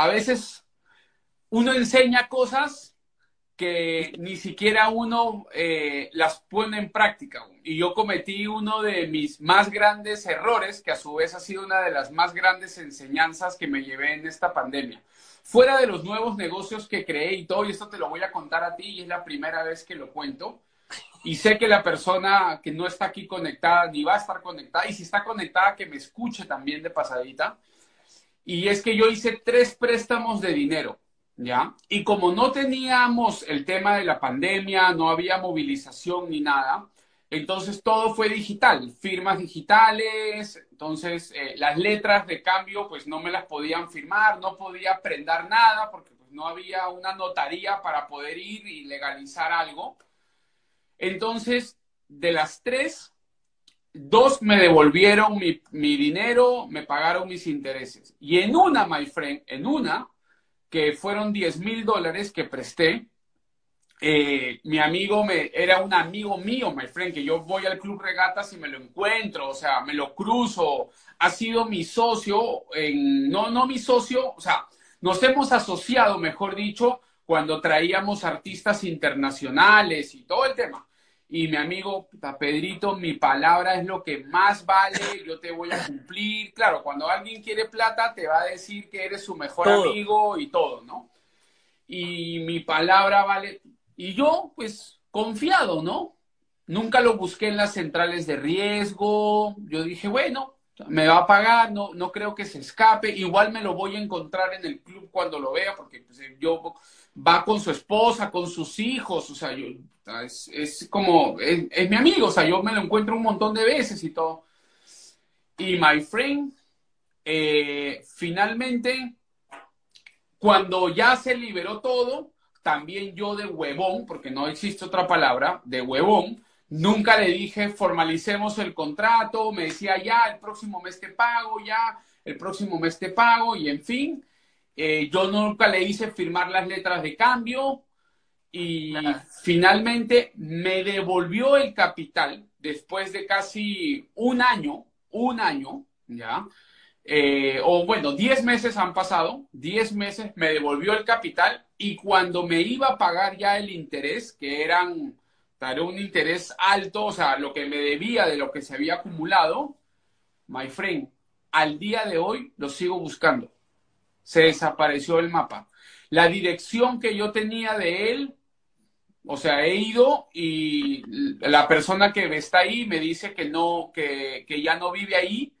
A veces uno enseña cosas que ni siquiera uno eh, las pone en práctica. Y yo cometí uno de mis más grandes errores, que a su vez ha sido una de las más grandes enseñanzas que me llevé en esta pandemia. Fuera de los nuevos negocios que creé y todo, y esto te lo voy a contar a ti, y es la primera vez que lo cuento. Y sé que la persona que no está aquí conectada, ni va a estar conectada, y si está conectada, que me escuche también de pasadita. Y es que yo hice tres préstamos de dinero ¿ya? Y como no teníamos el tema de la pandemia, no había movilización ni nada, entonces todo fue digital, firmas digitales, entonces eh, las letras de cambio pues no me las podían firmar, no podía prendar nada porque pues, no había una notaría para poder ir y legalizar algo. Entonces, de las tres, dos me devolvieron mi, dinero, me pagaron mis intereses. Y en una, my friend, en una, que fueron 10 mil dólares que presté. Eh, mi amigo me, era un amigo mío, my friend, que yo voy al club regatas y me lo encuentro, o sea, me lo cruzo. Ha sido mi socio, en, no, no mi socio, o sea, nos hemos asociado, mejor dicho, cuando traíamos artistas internacionales y todo el tema y mi amigo Pedrito, mi palabra es lo que más vale, yo te voy a cumplir. Claro, cuando alguien quiere plata, te va a decir que eres su mejor amigo y todo, ¿no? Y mi palabra vale. Y yo, pues, confiado, ¿no? Nunca lo busqué en las centrales de riesgo. Yo dije, bueno, me va a pagar, no, no creo que se escape. Igual me lo voy a encontrar en el club cuando lo vea, porque pues, yo va con su esposa, con sus hijos, o sea, yo, es, como, es, mi amigo, o sea, yo me lo encuentro un montón de veces y todo. Y my friend, eh, finalmente, cuando ya se liberó todo, también yo de huevón, porque no existe otra palabra, de huevón, nunca le dije formalicemos el contrato, me decía ya, el próximo mes te pago, ya, el próximo mes te pago, y en fin, eh, yo nunca le hice firmar las letras de cambio y finalmente me devolvió el capital después de casi un año, un año, ¿ya? Eh, o bueno, 10 meses han pasado, 10 meses me devolvió el capital y cuando me iba a pagar ya el interés, que eran, era un interés alto, o sea, lo que me debía de lo que se había acumulado, my friend, al día de hoy lo sigo buscando se desapareció el mapa. La dirección que yo tenía de él, o sea, he ido y la persona que está ahí me dice que no, que, ya no vive ahí.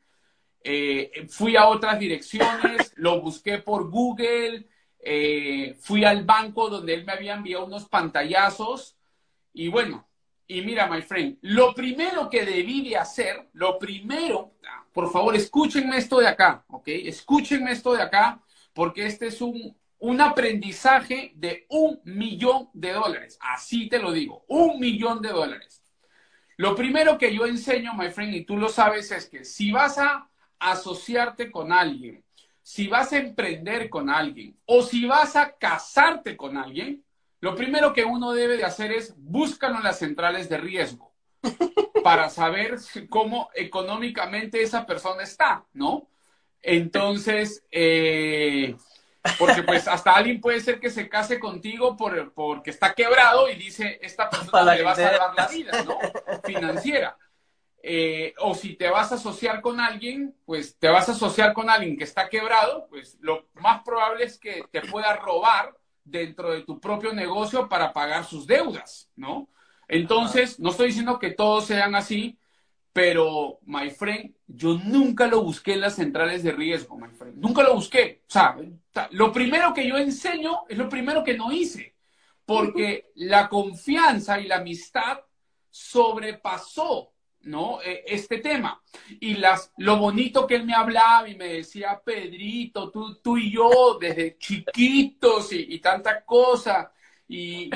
Eh, fui a otras direcciones, lo busqué por Google, eh, fui al banco donde él me había enviado unos pantallazos y bueno, y mira, my friend, lo primero que debí de hacer, lo primero, por favor, escúchenme esto de acá, ¿ok? Escúchenme esto de acá porque este es un, un aprendizaje de un millón de dólares. Así te lo digo, un millón de dólares. Lo primero que yo enseño, my friend, y tú lo sabes, es que si vas a asociarte con alguien, si vas a emprender con alguien o si vas a casarte con alguien, lo primero que uno debe de hacer es búscalo en las centrales de riesgo para saber cómo económicamente esa persona está, ¿no? Entonces, eh, porque pues hasta alguien puede ser que se case contigo por, porque está quebrado y dice, esta persona le va a salvar la vida, ¿no? Financiera. Eh, o si te vas a asociar con alguien, pues te vas a asociar con alguien que está quebrado, pues lo más probable es que te pueda robar dentro de tu propio negocio para pagar sus deudas, ¿no? Entonces, no estoy diciendo que todos sean así, pero, my friend, yo nunca lo busqué en las centrales de riesgo, my friend. Nunca lo busqué. O sea, lo primero que yo enseño es lo primero que no hice. Porque la confianza y la amistad sobrepasó ¿no? E, este tema. Y las, lo bonito que él me hablaba y me decía, Pedrito, tú, tú y yo desde chiquitos y, tanta cosa y,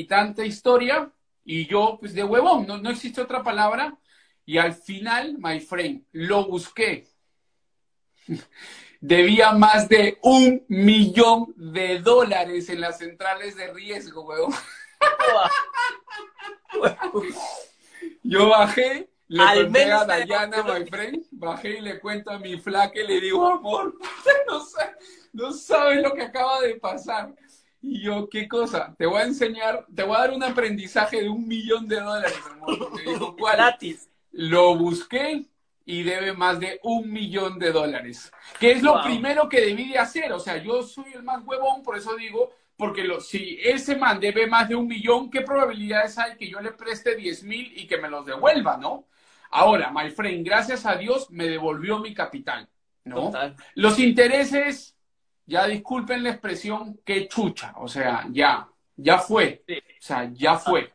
y, tanta historia. Y yo, pues de huevón, no, no existe otra palabra. Y al final, my friend, lo busqué. Debía más de un millón de dólares en las centrales de riesgo, huevón. Yo bajé, le Al conté a Dayana, my friend, bajé y le cuento a mi flaca y le digo, amor, no, no sabes lo que acaba de pasar. Y yo, ¿qué cosa? Te voy a enseñar, te voy a dar un aprendizaje de un millón de dólares, amor. digo, ¿cuál? Gratis. Lo busqué y debe más de un millón de dólares. Que es lo primero que debí de hacer. O sea, yo soy el más huevón, por eso digo, porque lo, si ese man debe más de un millón, ¿qué probabilidades hay que yo le preste 10 mil y que me los devuelva, no? Ahora, my friend, gracias a Dios me devolvió mi capital, ¿no? Los intereses, ya disculpen la expresión, qué chucha, o sea, ya, ya fue, o sea, ya fue,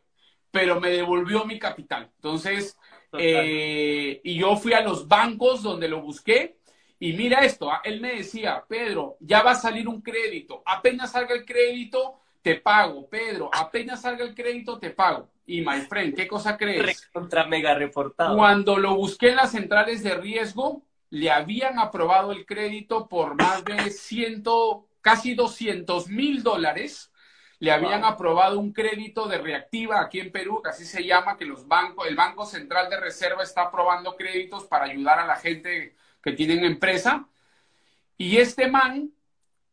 pero me devolvió mi capital. Entonces, eh, y yo fui a los bancos donde lo busqué y mira esto, ah, él me decía, Pedro, ya va a salir un crédito, apenas salga el crédito, te pago, Pedro, apenas salga el crédito, te pago. Y my friend, ¿qué cosa crees? Contra mega reportado. Cuando lo busqué en las centrales de riesgo, le habían aprobado el crédito por más de ciento, casi 200 mil dólares. Le habían aprobado un crédito de reactiva aquí en Perú, que así se llama, que los bancos, el Banco Central de Reserva está aprobando créditos para ayudar a la gente que tienen empresa. Y este man,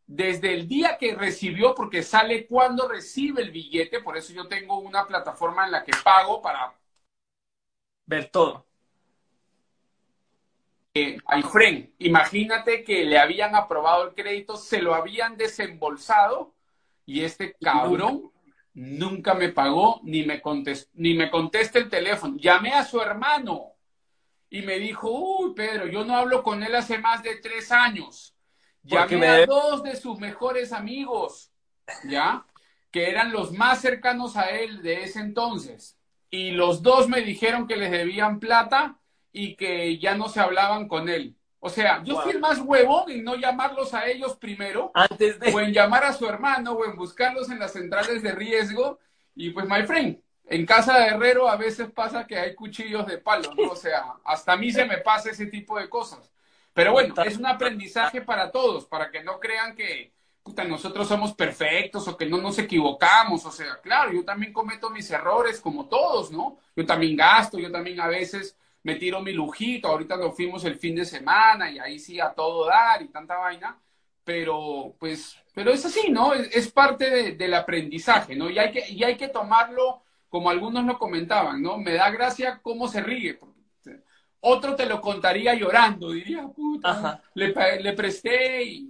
desde el día que recibió, porque sale cuando recibe el billete, por eso yo tengo una plataforma en la que pago para ver todo. Eh, friend, imagínate que le habían aprobado el crédito, se lo habían desembolsado y este cabrón nunca me pagó ni me, contest, ni me contesta el teléfono. Llamé a su hermano y me dijo, uy, Pedro, yo no hablo con él hace más de tres años. Llamé a dos de sus mejores amigos, ¿ya? Que eran los más cercanos a él de ese entonces. Y los dos me dijeron que les debían plata y que ya no se hablaban con él. O sea, yo fui el más huevón en no llamarlos a ellos primero, Antes de... o en llamar a su hermano, o en buscarlos en las centrales de riesgo. Y pues, my friend, en casa de herrero a veces pasa que hay cuchillos de palo, ¿no? O sea, hasta a mí se me pasa ese tipo de cosas. Pero bueno, es un aprendizaje para todos, para que no crean que puta, nosotros somos perfectos o que no nos equivocamos. O sea, claro, yo también cometo mis errores como todos, ¿no? Yo también gasto, yo también a veces me tiro mi lujito. Ahorita nos fuimos el fin de semana y ahí sí a todo dar y tanta vaina. Pero, pues, pero es así, ¿no? Es, parte del aprendizaje, ¿no? Y hay que, y hay que tomarlo como algunos lo comentaban, ¿no? Me da gracia cómo se ríe, otro te lo contaría llorando, diría, puta, le, le, presté y...